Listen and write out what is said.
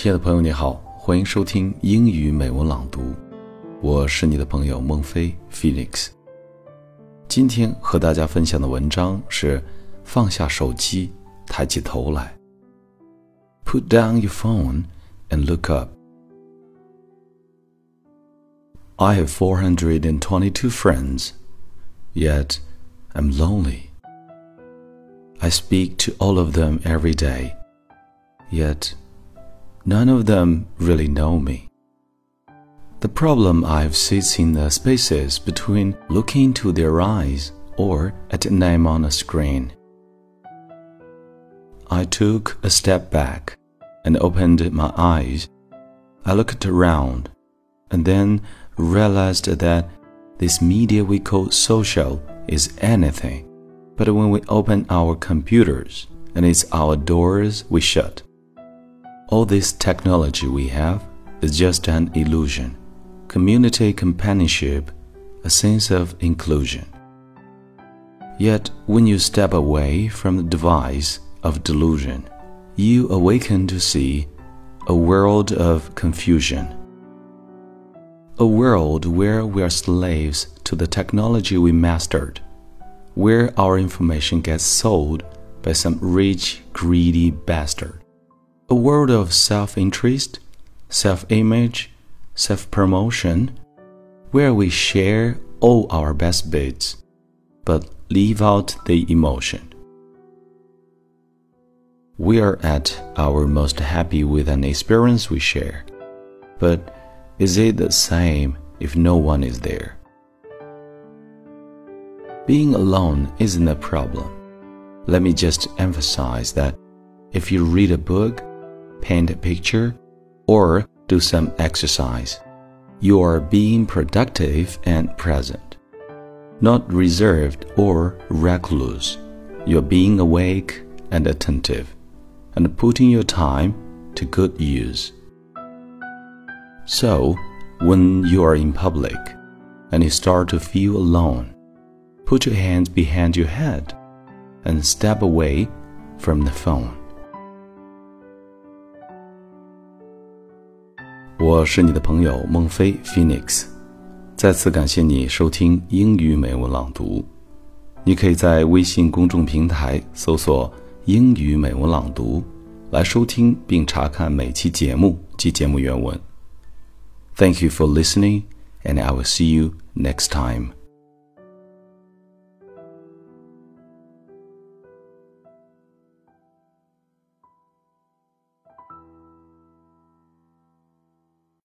亲爱的朋友，你好，欢迎收听英语美文朗读，我是你的朋友孟非 Phoenix。今天和大家分享的文章是：放下手机，抬起头来。Put down your phone and look up. I have 422 friends, yet I'm lonely. I speak to all of them every day, yet none of them really know me. The problem I've sits in the spaces between looking into their eyes or at a name on a screen. I took a step back and opened my eyes. I looked around and then realized that this media we call social is anything but when we open our computers and it's our doors we shut. All this technology we have is just an illusion. Community companionship, a sense of inclusion. Yet, when you step away from the device of delusion, you awaken to see a world of confusion. A world where we are slaves to the technology we mastered where our information gets sold by some rich, greedy bastard. A world of self interest, self image, self promotion, where we share all our best bits, but leave out the emotion. We are at our most happy with an experience we share, but is it the same if no one is there? Being alone isn't a problem. Let me just emphasize that if you read a book, paint a picture, or do some exercise, you are being productive and present. Not reserved or recluse. You're being awake and attentive, and putting your time to good use. So, when you are in public and you start to feel alone, put your hands behind your head and step away from the phone. 我是你的朋友孟非 Phoenix，再次感谢你收听英语美文朗读。你可以在微信公众平台搜索“英语美文朗读”来收听并查看每期节目及节目原文。Thank you for listening, and I will see you next time.